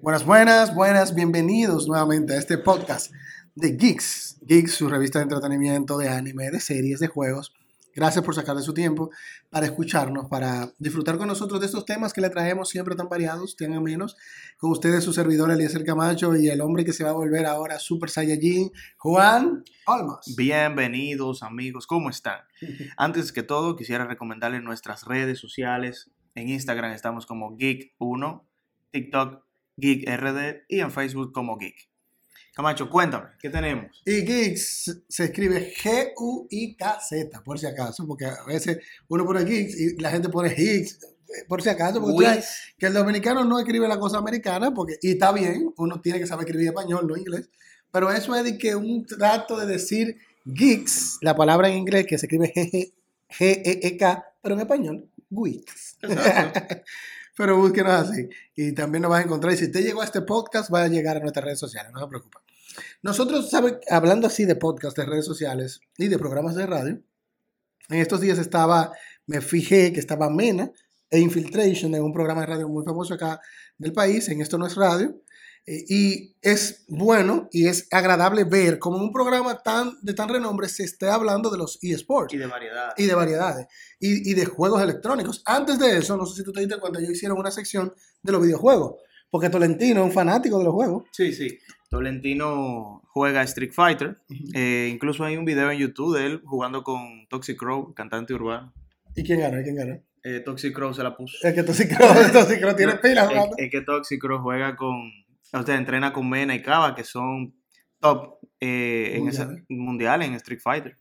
Buenas, buenas, buenas, bienvenidos nuevamente a este podcast de Geeks. Geeks, su revista de entretenimiento, de anime, de series, de juegos. Gracias por sacar de su tiempo para escucharnos, para disfrutar con nosotros de estos temas que le traemos siempre tan variados, tengan menos. Con ustedes su servidor Eliezer Camacho y el hombre que se va a volver ahora Super Saiyajin, Juan Almas. Bienvenidos amigos, ¿cómo están? Antes que todo, quisiera recomendarles nuestras redes sociales. En Instagram estamos como Geek1, TikTok GeekRD y en Facebook como Geek. Camacho, cuéntame, ¿qué tenemos? Y Geeks se escribe G-U-I-K-Z, por si acaso, porque a veces uno pone Geeks y la gente pone Geeks, por si acaso, porque tú sabes que el dominicano no escribe la cosa americana, porque, y está bien, uno tiene que saber escribir español, no inglés, pero eso es de que un trato de decir Geeks, la palabra en inglés que se escribe G-E-E-K, pero en español, Geeks. pero búsquenos así. Y también nos vas a encontrar. Y si usted llegó a este podcast, va a llegar a nuestras redes sociales, no se preocupe. Nosotros, ¿sabe? hablando así de podcast, de redes sociales y de programas de radio, en estos días estaba, me fijé que estaba Mena e Infiltration en un programa de radio muy famoso acá del país, en Esto No es Radio, eh, y es bueno y es agradable ver cómo un programa tan, de tan renombre se esté hablando de los eSports. Y de variedades. Y de variedades. Y, y, de juegos electrónicos. Antes de eso, no sé si tú te diste cuenta, ellos hicieron una sección de los videojuegos. Porque Tolentino es un fanático de los juegos. Sí, sí. Tolentino juega Street Fighter. Uh -huh. eh, incluso hay un video en YouTube de él jugando con Toxic Crow, cantante urbano. ¿Y quién gana? ¿Y quién gana? Eh, Toxic Crow se la puso. Es que Toxic Crow, Toxic Crow tiene pila jugando. Es, es que Toxic Crow juega con o sea, entrena con Mena y Cava, que son top eh, en ese mundial en Street Fighter.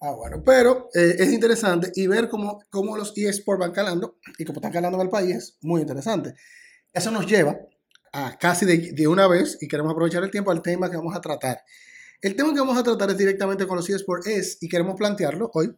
Ah, bueno, pero eh, es interesante y ver cómo, cómo los eSports van calando y cómo están calando en el país es muy interesante. Eso nos lleva casi de, de, una vez, y queremos aprovechar el tiempo, al tema que vamos a tratar. El tema que vamos a tratar es directamente con los eSports, es, y queremos plantearlo hoy,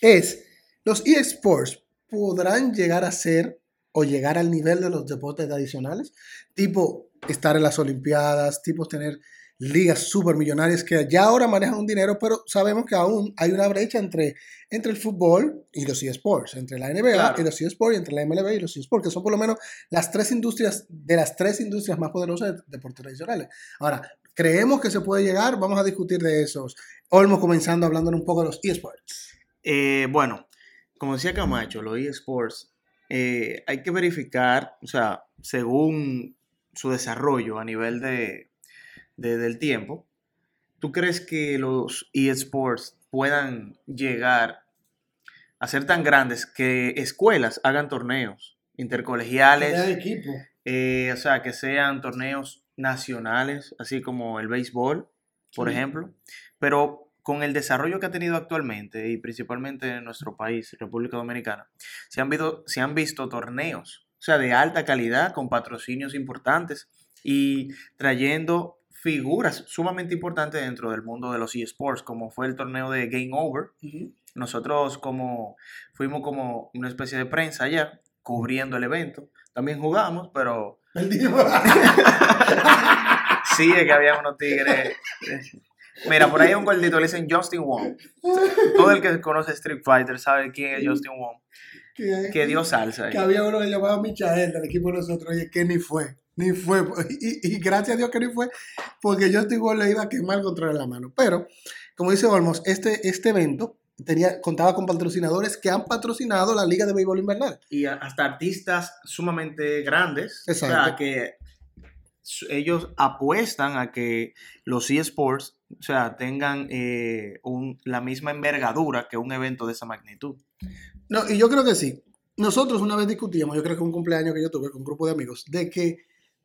es, los eSports podrán llegar a ser o llegar al nivel de los deportes tradicionales, tipo estar en las Olimpiadas, tipo tener ligas super millonarias que ya ahora manejan un dinero, pero sabemos que aún hay una brecha entre, entre el fútbol y los eSports, entre la NBA claro. y los eSports, y entre la MLB y los eSports, que son por lo menos las tres industrias, de las tres industrias más poderosas de deportes tradicionales. Ahora, creemos que se puede llegar, vamos a discutir de esos. Olmo comenzando hablando un poco de los eSports. Eh, bueno, como decía Camacho, los eSports, eh, hay que verificar, o sea, según su desarrollo a nivel de, de, del tiempo, ¿tú crees que los eSports puedan llegar a ser tan grandes que escuelas hagan torneos intercolegiales? equipo. Eh, o sea, que sean torneos nacionales, así como el béisbol, por sí. ejemplo, pero con el desarrollo que ha tenido actualmente y principalmente en nuestro país, República Dominicana, se han visto, se han visto torneos o sea, de alta calidad, con patrocinios importantes y trayendo figuras sumamente importantes dentro del mundo de los eSports, como fue el torneo de Game Over. Uh -huh. Nosotros como fuimos como una especie de prensa allá, cubriendo el evento. También jugamos, pero... sí, es que había unos tigres... Mira, por ahí hay un gordito, le dicen Justin Wong. Todo el que conoce Street Fighter sabe quién es Justin Wong. Que, que dio salsa. Ahí. Que había uno que llamaba Michael del equipo de nosotros, y que ni fue, ni fue. Y, y, gracias a Dios que ni fue, porque Justin Wong le iba a quemar en la mano. Pero, como dice Olmos, este, este evento tenía, contaba con patrocinadores que han patrocinado la Liga de Béisbol Invernal. Y hasta artistas sumamente grandes. Exacto. O sea, que ellos apuestan a que los eSports, o sea, tengan eh, un, la misma envergadura que un evento de esa magnitud. No, y yo creo que sí. Nosotros una vez discutíamos, yo creo que un cumpleaños que yo tuve con un grupo de amigos, de que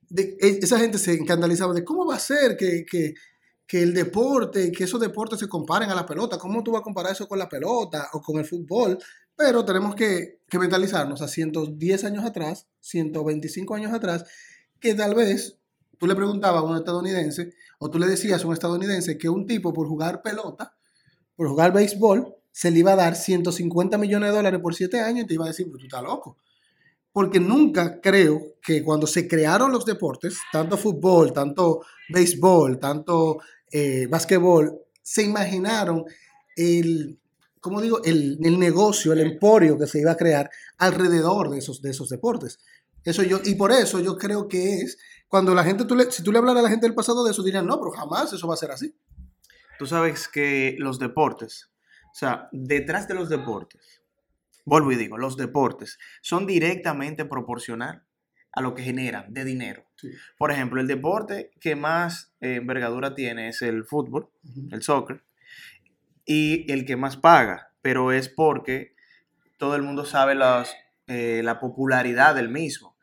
de, esa gente se escandalizaba de cómo va a ser que, que, que, el deporte, que esos deportes se comparen a la pelota. ¿Cómo tú vas a comparar eso con la pelota o con el fútbol? Pero tenemos que, que mentalizarnos a 110 años atrás, 125 años atrás, que tal vez tú le preguntabas a un estadounidense o tú le decías a un estadounidense que un tipo por jugar pelota, por jugar béisbol, se le iba a dar 150 millones de dólares por 7 años y te iba a decir, pero tú estás loco. Porque nunca creo que cuando se crearon los deportes, tanto fútbol, tanto béisbol, tanto eh, básquetbol, se imaginaron el, ¿cómo digo? El, negocio, el emporio que se iba a crear alrededor de esos, de esos deportes. Eso yo, y por eso yo creo que es, cuando la gente, tú le, si tú le hablas a la gente del pasado de eso, dirían, no, pero jamás eso va a ser así. Tú sabes que los deportes, o sea, detrás de los deportes, vuelvo y digo, los deportes son directamente proporcional a lo que generan de dinero. Por ejemplo, el deporte que más eh, envergadura tiene es el fútbol, el soccer, y el que más paga, pero es porque todo el mundo sabe las, eh, la popularidad del mismo.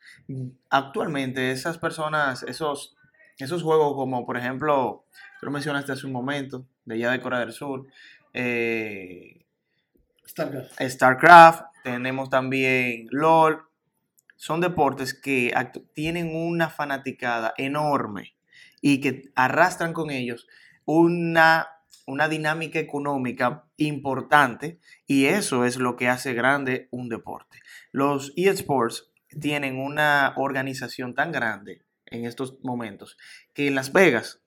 Actualmente esas personas, esos, esos juegos como por ejemplo, tú lo mencionaste hace un momento, de allá de Corea del Sur, eh, StarCraft. StarCraft, tenemos también LOL. Son deportes que tienen una fanaticada enorme y que arrastran con ellos una, una dinámica económica importante y eso es lo que hace grande un deporte. Los eSports tienen una organización tan grande en estos momentos que en Las Vegas,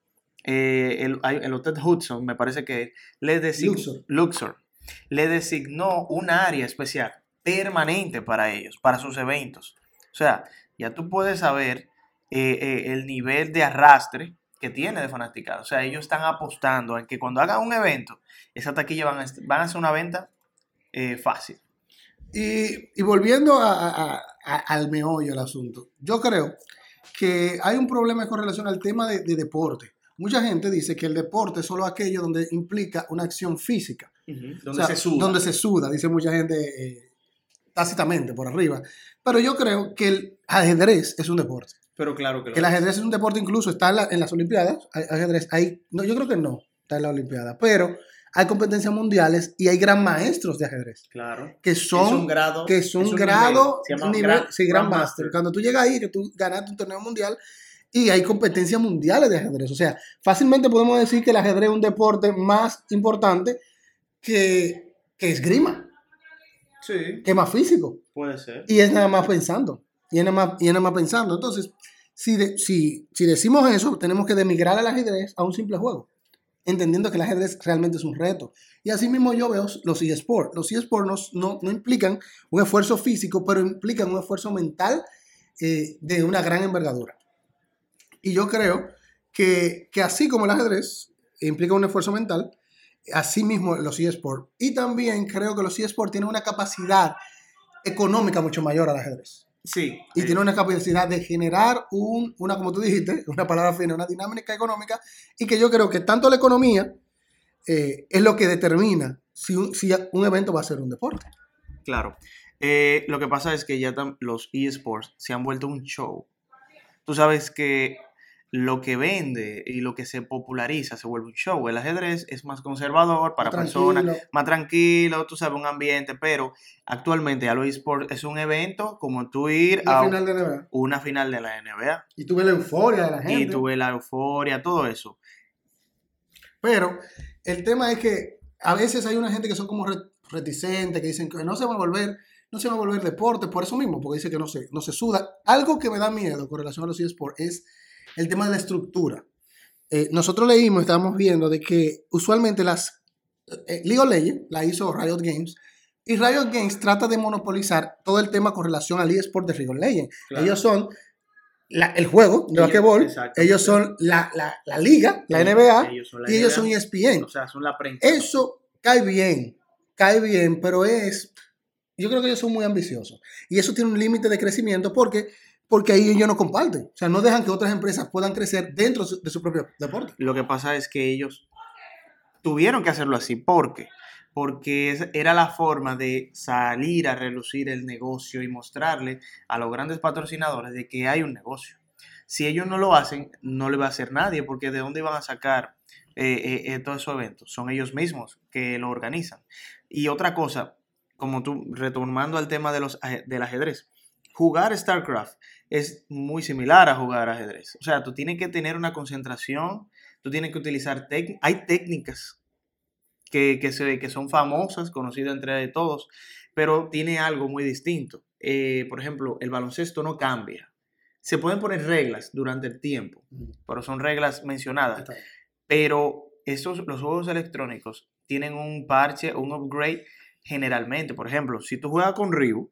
eh, el, el, Hotel Hudson, me parece que le designó, Luxor le designó un área especial, permanente para ellos, para sus eventos. O sea, ya tú puedes saber eh, eh, el nivel de arrastre que tiene de fanaticada. O sea, ellos están apostando en que cuando hagan un evento, esa taquilla van a, van a hacer una venta eh, fácil. Y, volviendo al meollo del asunto, yo creo que hay un problema con relación al tema de deporte. Mucha gente dice que el deporte es solo aquello donde implica una acción física. Donde se suda. Donde se suda, dice mucha gente eh, tácitamente por arriba. Pero yo creo que el ajedrez es un deporte. Pero claro que lo El ajedrez es un deporte, incluso está en, las Olimpiadas. ajedrez, hay, no, yo creo que no está en la Olimpiada, pero hay competencias mundiales y hay gran maestros de ajedrez. Claro. Que son, es un grado. Que son un grado. Nivel, sí, gran, master. Cuando tú llegas ahí, que tú ganaste un torneo mundial, y hay competencias mundiales de ajedrez. O sea, fácilmente podemos decir que el ajedrez es un deporte más importante que, que esgrima. Sí. Que más físico. Puede ser. Y es nada más pensando. Y es nada más, y es nada más pensando. Entonces, si, si, si decimos eso, tenemos que demigrar al ajedrez a un simple juego. Entendiendo que el ajedrez realmente es un reto. Y así mismo yo veo los eSports. Los eSports no, no, implican un esfuerzo físico, pero implican un esfuerzo mental eh, de una gran envergadura. Y yo creo que, que así como el ajedrez implica un esfuerzo mental, así mismo los eSports. Y también creo que los eSports tienen una capacidad económica mucho mayor al ajedrez. Sí. Y tiene una capacidad de generar un, una, como tú dijiste, una palabra fina, una dinámica económica, y que yo creo que tanto la economía eh, es lo que determina si un, si un evento va a ser un deporte. Claro. Eh, lo que pasa es que ya los eSports se han vuelto un show. Tú sabes que lo que vende y lo que se populariza se vuelve un show. El ajedrez es más conservador para personas, más tranquilo, tú sabes, un ambiente, pero actualmente ya lo eSport es un evento como tú ir una a final de NBA. una final de la NBA. Y tú ves la euforia de la gente. Y tú ves la euforia, todo eso. Pero el tema es que a veces hay una gente que son como reticentes, que dicen que no se va a volver no se va a volver deporte por eso mismo, porque dice que no se, no se suda. Algo que me da miedo con relación a los eSports es el tema de la estructura. Eh, nosotros leímos, estábamos viendo de que usualmente las eh, League of Legends la hizo Riot Games y Riot Games trata de monopolizar todo el tema con relación al eSport de League of Legends. Ellos son el juego de basquetbol, ellos son la, la, liga, la NBA, y ellos son ESPN. O sea, son la prensa. Eso cae bien, cae bien, pero es, yo creo que ellos son muy ambiciosos. Y eso tiene un límite de crecimiento porque porque ahí ellos no comparten. O sea, no dejan que otras empresas puedan crecer dentro de su propio deporte. Lo que pasa es que ellos tuvieron que hacerlo así. ¿Por qué? Porque era la forma de salir a relucir el negocio y mostrarle a los grandes patrocinadores de que hay un negocio. Si ellos no lo hacen, no le va a hacer nadie, porque ¿de dónde van a sacar eh, eh, eh, todos esos eventos? Son ellos mismos que lo organizan. Y otra cosa, como tú, retomando al tema de los, del ajedrez, jugar StarCraft es muy similar a jugar ajedrez. O sea, tú tienes que tener una concentración, tú tienes que utilizar técnicas. Hay técnicas que, que, se, que son famosas, conocidas entre todos, pero tiene algo muy distinto. eh, por ejemplo, el baloncesto no cambia. Se pueden poner reglas durante el tiempo, pero son reglas mencionadas. Pero estos, los juegos electrónicos tienen un parche, un upgrade generalmente. Por ejemplo, si tú juegas con Ryu,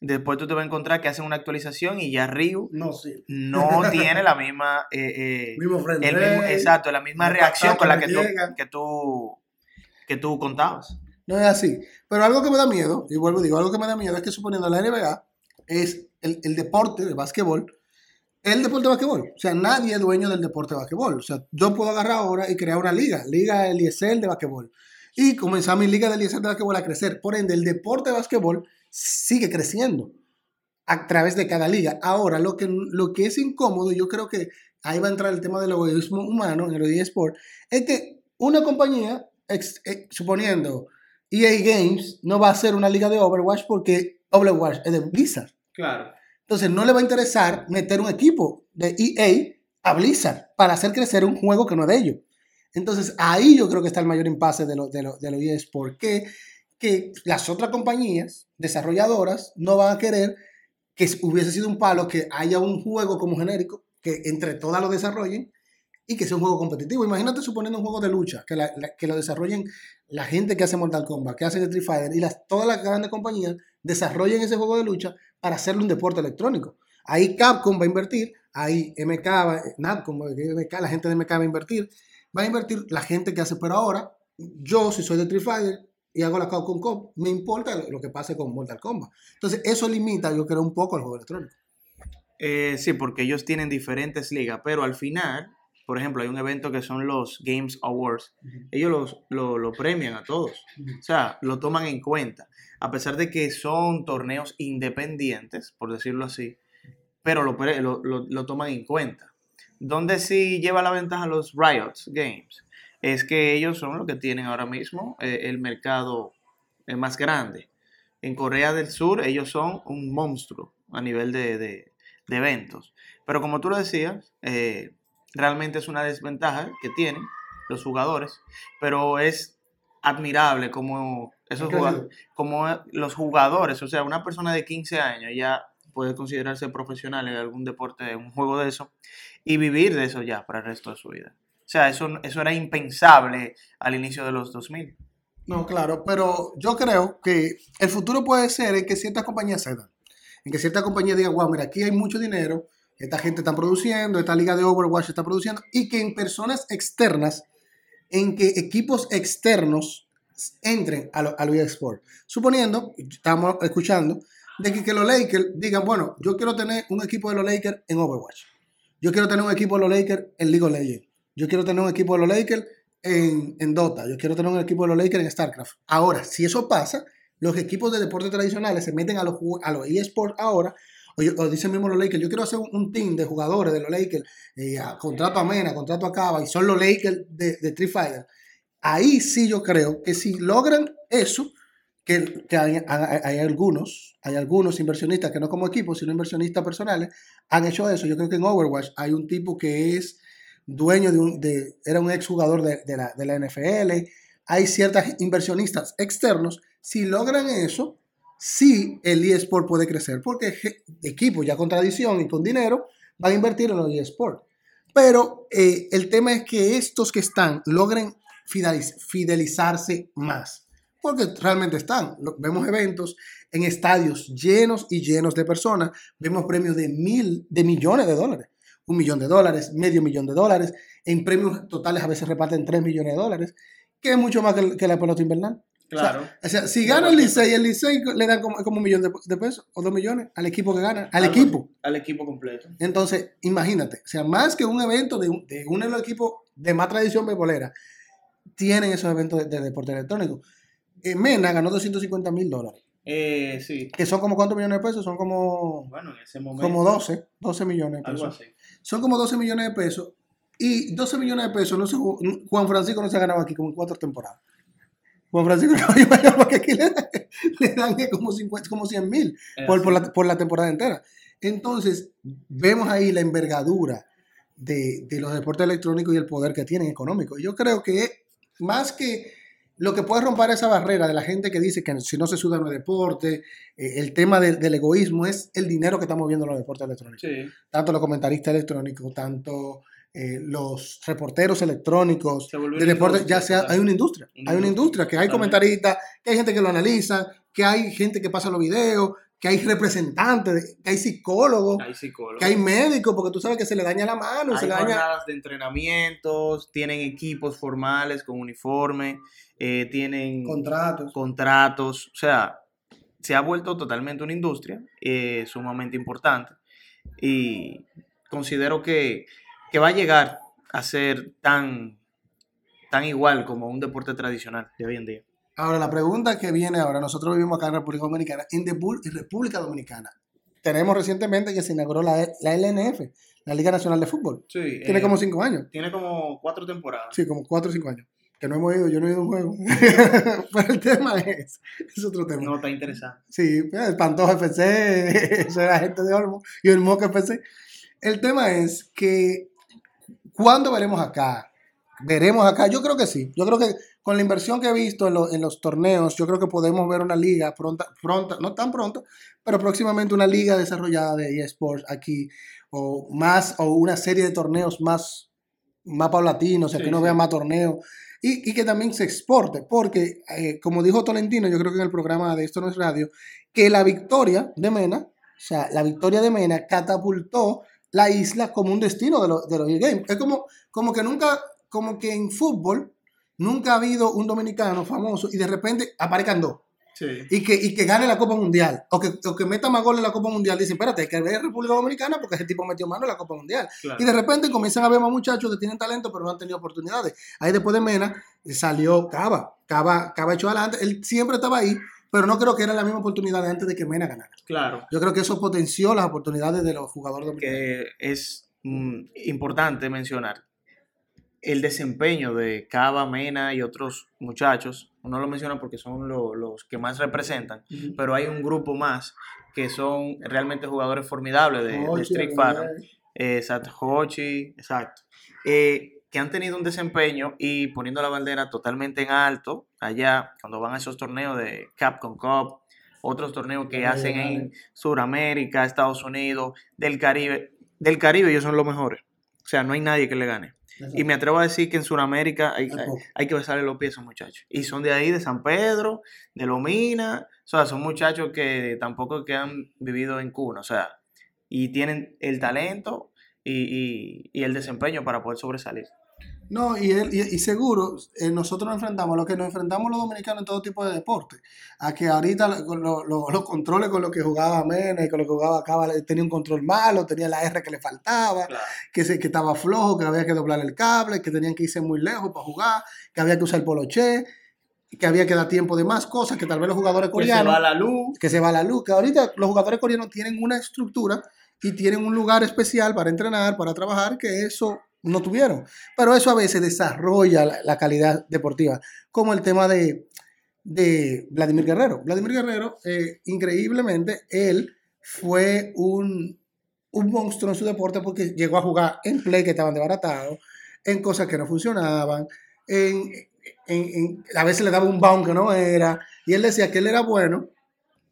después tú te vas a encontrar que hacen una actualización y ya Ryu no, sí. no tiene la misma... Eh, eh, exacto, la misma reacción con la que tú, que tú, que tú contabas. No es así. Pero algo que me da miedo, y vuelvo a digo, algo que me da miedo es que suponiendo la NBA es el, el deporte de básquetbol, el deporte de básquetbol. O sea, nadie es dueño del deporte de básquetbol. O sea, yo puedo agarrar ahora y crear una liga, Liga Eliezer de básquetbol. Y comenzar mi liga de Eliezer de básquetbol a crecer. Por ende, el deporte de básquetbol sigue creciendo a través de cada liga. Ahora, lo que, lo que es incómodo, yo creo que ahí va a entrar el tema del egoísmo humano en el eSport, es que una compañía, eh, suponiendo EA Games, no va a hacer una liga de Overwatch porque Overwatch es de Blizzard. Claro. Entonces no le va a interesar meter un equipo de EA a Blizzard para hacer crecer un juego que no es de ellos. Entonces ahí yo creo que está el mayor impasse de los de lo, de lo que las otras compañías desarrolladoras no van a querer que hubiese sido un palo que haya un juego como genérico, que entre todas lo desarrollen y que sea un juego competitivo. Imagínate suponiendo un juego de lucha, que, que lo desarrollen la gente que hace Mortal Kombat, que hace Street Fighter y las, todas las grandes compañías desarrollen ese juego de lucha para hacerlo un deporte electrónico. Ahí Capcom va a invertir, ahí MK, va, la gente de MK va a invertir, va a invertir la gente que hace, pero ahora yo si soy de Street Fighter y hago la Capcom Cup, me importa lo que pase con Mortal Kombat. Entonces eso limita, yo creo, un poco el juego electrónico. Eh, sí, porque ellos tienen diferentes ligas, pero al final, por ejemplo, hay un evento que son los Games Awards. Ellos los, lo, premian a todos. O sea, lo toman en cuenta a pesar de que son torneos independientes, por decirlo así, pero lo, lo, toman en cuenta. Donde sí lleva la ventaja los Riot Games es que ellos son los que tienen ahora mismo eh, el mercado eh, más grande. En Corea del Sur ellos son un monstruo a nivel de, eventos. Pero como tú lo decías, eh, realmente es una desventaja que tienen los jugadores, pero es admirable como esos jugadores, como los jugadores, o sea, una persona de 15 años ya puede considerarse profesional en algún deporte, un juego de eso, y vivir de eso ya para el resto de su vida. O sea, eso, eso era impensable al inicio de los 2000. No, claro, pero yo creo que el futuro puede ser en que ciertas compañías cedan, en que ciertas compañías digan, wow, mira, aquí hay mucho dinero, esta gente está produciendo, esta liga de Overwatch está produciendo, y que en personas externas en que equipos externos entren a, los eSports. Suponiendo, estamos escuchando, de que, los Lakers digan, bueno, yo quiero tener un equipo de los Lakers en Overwatch. Yo quiero tener un equipo de los Lakers en League of Legends. Yo quiero tener un equipo de los Lakers en, Dota. Yo quiero tener un equipo de los Lakers en StarCraft. Ahora, si eso pasa, los equipos de deportes tradicionales se meten a los, a los eSports ahora o, dicen mismo los Lakers, yo quiero hacer un, team de jugadores de los Lakers, eh, contrato a Mena, contrato a Cava, y son los Lakers de, de Street Fighter. Ahí sí yo creo que si logran eso, que, hay, algunos, hay algunos inversionistas que no como equipo, sino inversionistas personales, han hecho eso. Yo creo que en Overwatch hay un tipo que es dueño de un, de, era un exjugador de, de, la, de la NFL, hay ciertos inversionistas externos, si logran eso, sí el eSport puede crecer, porque equipos ya con tradición y con dinero van a invertir en los eSport. Pero eh, el tema es que estos que están logren fidelizarse más, porque realmente están. Vemos eventos en estadios llenos y llenos de personas, vemos premios de mil, de millones de dólares, un millón de dólares, medio millón de dólares, en premios totales a veces reparten tres millones de dólares, que es mucho más que, que la pelota invernal. Claro. O sea, si gana el Licey, el Licey le dan como, un millón de, pesos o dos millones al equipo que gana, al, equipo. Al equipo completo. Entonces, imagínate, o sea, más que un evento de, de uno de los equipos de más tradición bebolera, tienen esos eventos de, deporte electrónico. Eh, Mena ganó 250 mil dólares. Eh, sí. Que son como cuántos millones de pesos? Son como. Bueno, en ese momento. Como 12, 12 millones de pesos. Son como 12 millones de pesos. Y 12 millones de pesos, no sé, Juan Francisco no se ha ganado aquí como en cuatro temporadas. Juan Francisco porque aquí le, dan como, 50, como 100 mil por, la, por, la, temporada entera. Entonces, vemos ahí la envergadura de, de, los deportes electrónicos y el poder que tienen económico. Yo creo que más que lo que puede romper esa barrera de la gente que dice que si no se suda no es deporte, eh, el tema del egoísmo es el dinero que estamos viendo en los deportes electrónicos. Tanto los comentaristas electrónicos, tanto eh, los reporteros electrónicos de deporte, ya sea, hay una industria, hay una industria, que hay comentaristas, que hay gente que lo analiza, que hay gente que pasa los videos, que hay representantes, que hay psicólogos, que hay médicos, porque tú sabes que se le daña la mano. Hay se le daña... de entrenamientos, tienen equipos formales con uniforme, eh, tienen contratos. contratos, o sea, se ha vuelto totalmente una industria eh, sumamente importante y considero que, que, va a llegar a ser tan, tan igual como un deporte tradicional de hoy en día. Ahora, la pregunta que viene ahora, nosotros vivimos acá en República Dominicana, en, República Dominicana, tenemos recientemente que se inauguró la, la, LNF, la Liga Nacional de Fútbol. Sí, tiene eh, como cinco años. Tiene como cuatro temporadas. Sí, como cuatro o cinco años. Que no hemos ido, yo no he ido a un juego. Pero el tema es, es otro tema. No, está interesante. Sí, pues, el Pantoja FC, eso era gente de Olmo, y el Moca FC. El tema es que, ¿cuándo veremos acá? Veremos acá, yo creo que sí. Yo creo que con la inversión que he visto en, los torneos, yo creo que podemos ver una liga pronta, pronta, no tan pronto, pero próximamente una liga desarrollada de eSports aquí, o más, o una serie de torneos más, más paulatinos, o sea, que no vea más torneos, y, que también se exporte, porque, eh, como dijo Tolentino, yo creo que en el programa de Esto No es Radio, que la victoria de Mena, o sea, la victoria de Mena catapultó la isla como un destino de, de los e-games. Es como, como que nunca, como que en fútbol, Nunca ha habido un dominicano famoso y de repente aparezcan dos. Y, que, y que gane la Copa Mundial. O que, o que meta más goles en la Copa Mundial. Dicen, espérate, hay que ver República Dominicana porque ese tipo metió mano en la Copa Mundial. Y de repente comienzan a ver más muchachos que tienen talento pero no han tenido oportunidades. Ahí después de Mena salió Cava. Cava, Cava echó adelante. Él siempre estaba ahí, pero no creo que era la misma oportunidad de antes de que Mena ganara. Claro. Yo creo que eso potenció las oportunidades de los jugadores dominicanos. Que es mm, importante mencionar el desempeño de Cava, Mena y otros muchachos, uno lo menciona porque son los que más representan, pero hay un grupo más que son realmente jugadores formidables de, Street Fighter, eh, Hochi, exacto, eh, que han tenido un desempeño y poniendo la bandera totalmente en alto allá cuando van a esos torneos de Capcom Cup, otros torneos que hacen en Sudamérica, Estados Unidos, del Caribe, del Caribe ellos son los mejores, o sea, no hay nadie que le gane. Y me atrevo a decir que en Sudamérica hay, hay, que besarle los pies a esos muchachos. Y son de ahí, de San Pedro, de Lomina. O sea, son muchachos que tampoco que han vivido en cuna. O sea, y tienen el talento y, y el desempeño para poder sobresalir. No, y, él, y, seguro, eh, nosotros nos enfrentamos, lo que nos enfrentamos los dominicanos en todo tipo de deporte, a que ahorita los controles con los que jugaba Mena y con lo que jugaba Cava tenía un control malo, tenía la R que le faltaba, que, se, que estaba flojo, que había que doblar el cable, que tenían que irse muy lejos para jugar, que había que usar el poloché, que había que dar tiempo de más cosas, que tal vez los jugadores coreanos... Que se va la luz. Que se va la luz, que ahorita los jugadores coreanos tienen una estructura y tienen un lugar especial para entrenar, para trabajar, que eso no tuvieron. Pero eso a veces desarrolla la, calidad deportiva, como el tema de, de Vladimir Guerrero. Vladimir Guerrero, eh, increíblemente, él fue un, un monstruo en su deporte porque llegó a jugar en play que estaban desbaratados, en cosas que no funcionaban, en, en, a veces le daba un bound que no era, y él decía que él era bueno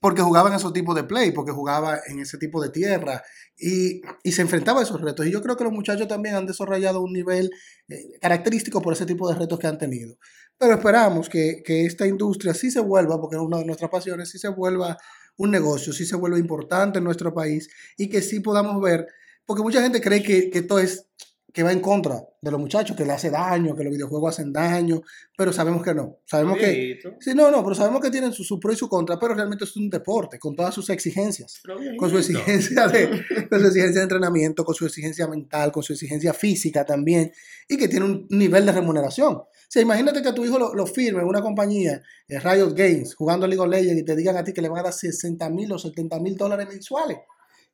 porque jugaba en esos tipos de play, porque jugaba en ese tipo de tierra y, se enfrentaba a esos retos. Y yo creo que los muchachos también han desarrollado un nivel eh, característico por ese tipo de retos que han tenido. Pero esperamos que, esta industria sí se vuelva, porque es una de nuestras pasiones, sí se vuelva un negocio, sí se vuelva importante en nuestro país y que sí podamos ver, porque mucha gente cree que, que esto es que va en contra de los muchachos, que le hace daño, que los videojuegos hacen daño, pero sabemos que no. Sabemos que. Sí, no, no, pero sabemos que tienen su, su, pro y su contra, pero realmente es un deporte, con todas sus exigencias. Con su exigencia de, con su exigencia de entrenamiento, con su exigencia mental, con su exigencia física también, y que tiene un nivel de remuneración. O sea, imagínate que tu hijo lo, lo firme en una compañía, eh, Riot Games, jugando a League of Legends, y te digan a ti que le van a dar 60 mil o 70 mil dólares mensuales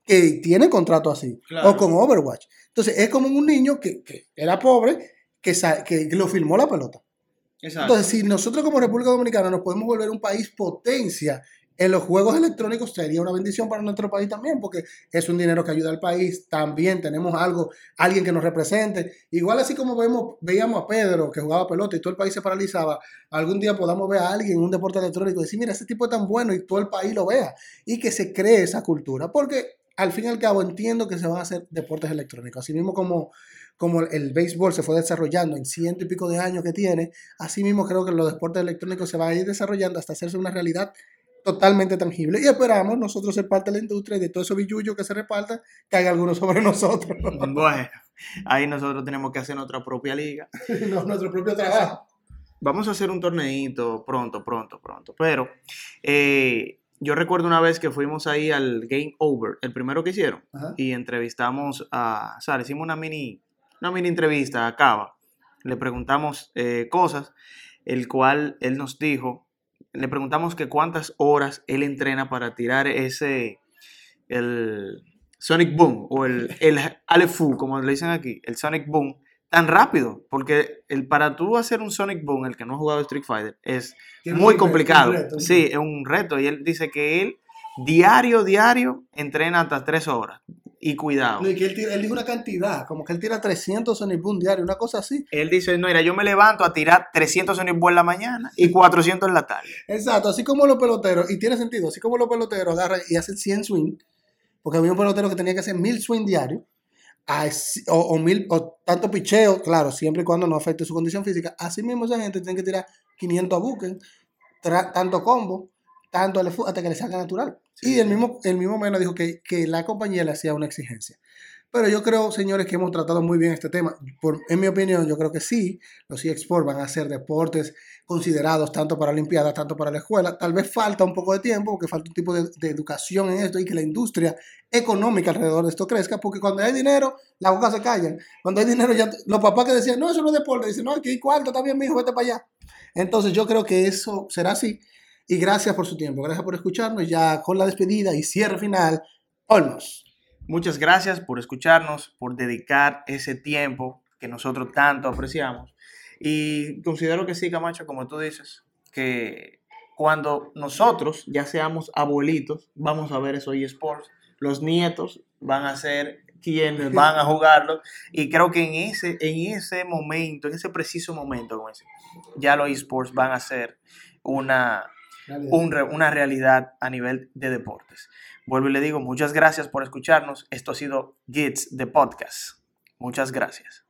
que tiene contrato así, o con Overwatch. Entonces, es como un niño que, era pobre, que, que lo filmó la pelota. Entonces, si nosotros como República Dominicana nos podemos volver un país potencia en los juegos electrónicos sería una bendición para nuestro país también, porque es un dinero que ayuda al país. También tenemos algo, alguien que nos represente. Igual así como vemos, veíamos a Pedro que jugaba pelota y todo el país se paralizaba, algún día podamos ver a alguien en un deporte electrónico y decir, mira, ese tipo es tan bueno y todo el país lo vea. Y que se cree esa cultura. Porque al fin y al cabo entiendo que se van a hacer deportes electrónicos. Así mismo como, como el béisbol se fue desarrollando en ciento y pico de años que tiene, así mismo creo que los deportes electrónicos se van a ir desarrollando hasta hacerse una realidad totalmente tangible. Y esperamos nosotros ser parte de la industria y de todo eso billuyo que se reparta, caiga alguno sobre nosotros. Bueno, ahí nosotros tenemos que hacer nuestra propia liga. nuestro propio trabajo. Vamos a hacer un torneito pronto, pronto, pronto. Pero eh, yo recuerdo una vez que fuimos ahí al Game Over, el primero que hicieron, y entrevistamos a, o sea, hicimos una mini, una mini entrevista a Cava. Le preguntamos eh, cosas, el cual él nos dijo le preguntamos que cuántas horas él entrena para tirar ese, el Sonic Boom o el, el Alefu, como le dicen aquí, el Sonic Boom, tan rápido, porque el, para tú hacer un Sonic Boom, el que no ha jugado Street Fighter, es muy complicado. sí, es un reto. Y él dice que él diario, diario, entrena hasta tres horas y cuidado. No, y que él, tira, él dijo una cantidad, como que él tira 300 Sonic Boom diario, una cosa así. Él dice, no, mira, yo me levanto a tirar 300 Sonic Boom en la mañana y 400 en la tarde. Exacto, así como los peloteros, y tiene sentido, así como los peloteros agarran y hacen 100 swing, porque había un pelotero que tenía que hacer 1000 swing diarios, o, o, mil, o tanto picheo, claro, siempre y cuando no afecte su condición física. Así mismo esa gente tiene que tirar 500 a buques, tanto combo, tanto hasta que le salga natural. y el mismo, el mismo menos dijo que, que, la compañía le hacía una exigencia. Pero yo creo, señores, que hemos tratado muy bien este tema. Por, en mi opinión, yo creo que sí, los eSports van a ser deportes considerados tanto para Olimpiadas, tanto para la escuela. Tal vez falta un poco de tiempo, porque falta un tipo de, de, educación en esto y que la industria económica alrededor de esto crezca, porque cuando hay dinero, la boca se callan. Cuando hay dinero, ya los papás que decían, no, eso no es deporte, dicen, no, aquí hay cuarto, está bien, mi hijo, vete para allá. Entonces yo creo que eso será así. Y gracias por su tiempo, gracias por escucharnos. Ya con la despedida y cierre final, Olmos. Muchas gracias por escucharnos, por dedicar ese tiempo que nosotros tanto apreciamos. Y considero que sí, Camacho, como tú dices, que cuando nosotros ya seamos abuelitos, vamos a ver esos eSports, los nietos van a ser quienes van a jugarlo. Y creo que en ese, en ese momento, en ese preciso momento, como ya los eSports van a ser una, una realidad a nivel de deportes. Vuelvo y le digo, muchas gracias por escucharnos. Esto ha sido Gits de Podcast. Muchas gracias.